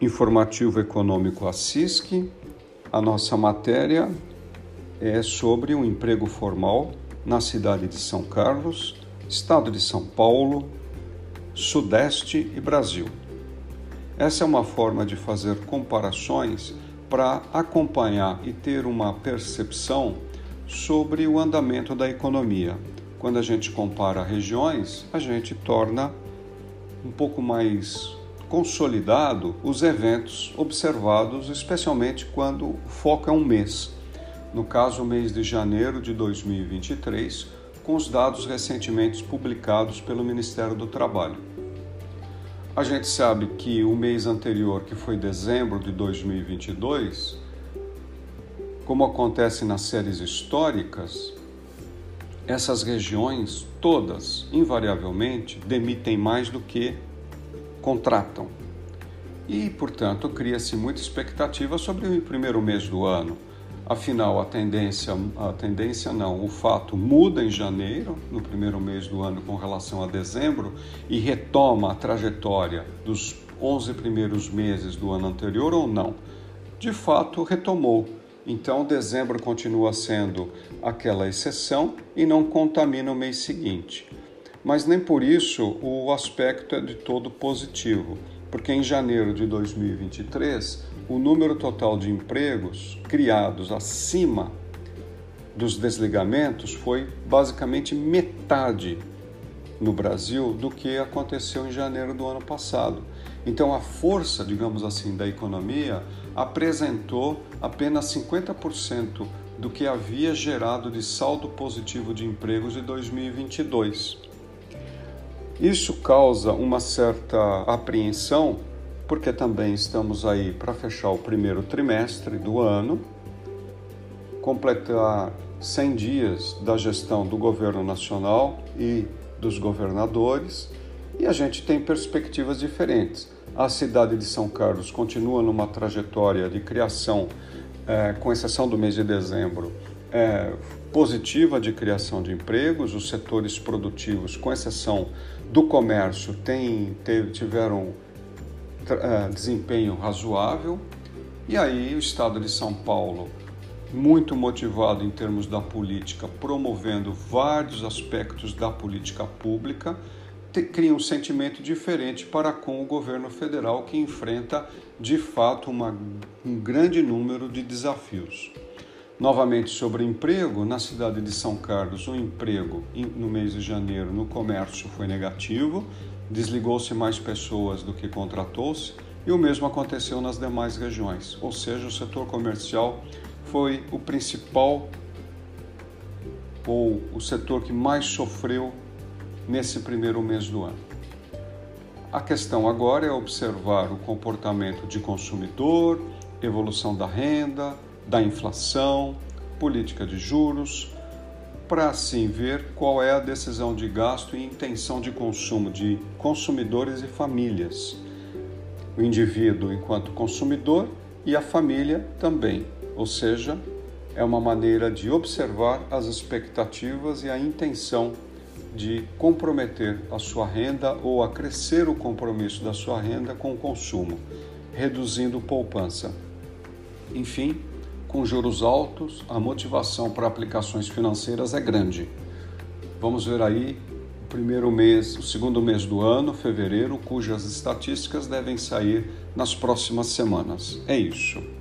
Informativo Econômico Assisc. A nossa matéria é sobre o emprego formal na cidade de São Carlos, estado de São Paulo, Sudeste e Brasil. Essa é uma forma de fazer comparações para acompanhar e ter uma percepção sobre o andamento da economia. Quando a gente compara regiões, a gente torna um pouco mais consolidado os eventos observados, especialmente quando o foco é um mês. No caso, o mês de janeiro de 2023, com os dados recentemente publicados pelo Ministério do Trabalho. A gente sabe que o mês anterior, que foi dezembro de 2022, como acontece nas séries históricas, essas regiões todas, invariavelmente, demitem mais do que contratam. E, portanto, cria-se muita expectativa sobre o primeiro mês do ano. Afinal, a tendência, a tendência não, o fato muda em janeiro, no primeiro mês do ano com relação a dezembro, e retoma a trajetória dos 11 primeiros meses do ano anterior ou não? De fato, retomou. Então, dezembro continua sendo aquela exceção e não contamina o mês seguinte mas nem por isso o aspecto é de todo positivo, porque em janeiro de 2023 o número total de empregos criados acima dos desligamentos foi basicamente metade no Brasil do que aconteceu em janeiro do ano passado. Então a força, digamos assim, da economia apresentou apenas 50% do que havia gerado de saldo positivo de empregos de 2022. Isso causa uma certa apreensão, porque também estamos aí para fechar o primeiro trimestre do ano, completar 100 dias da gestão do governo nacional e dos governadores, e a gente tem perspectivas diferentes. A cidade de São Carlos continua numa trajetória de criação, é, com exceção do mês de dezembro, é, positiva de criação de empregos, os setores produtivos, com exceção do comércio, tem, tiveram uh, desempenho razoável. E aí o Estado de São Paulo, muito motivado em termos da política, promovendo vários aspectos da política pública, te, cria um sentimento diferente para com o governo federal, que enfrenta de fato uma, um grande número de desafios. Novamente sobre emprego, na cidade de São Carlos, o emprego no mês de janeiro no comércio foi negativo, desligou-se mais pessoas do que contratou-se, e o mesmo aconteceu nas demais regiões, ou seja, o setor comercial foi o principal ou o setor que mais sofreu nesse primeiro mês do ano. A questão agora é observar o comportamento de consumidor, evolução da renda, da inflação, política de juros, para assim ver qual é a decisão de gasto e intenção de consumo de consumidores e famílias. O indivíduo enquanto consumidor e a família também, ou seja, é uma maneira de observar as expectativas e a intenção de comprometer a sua renda ou acrescer o compromisso da sua renda com o consumo, reduzindo poupança. Enfim, com juros altos, a motivação para aplicações financeiras é grande. Vamos ver aí o primeiro mês, o segundo mês do ano, fevereiro, cujas estatísticas devem sair nas próximas semanas. É isso.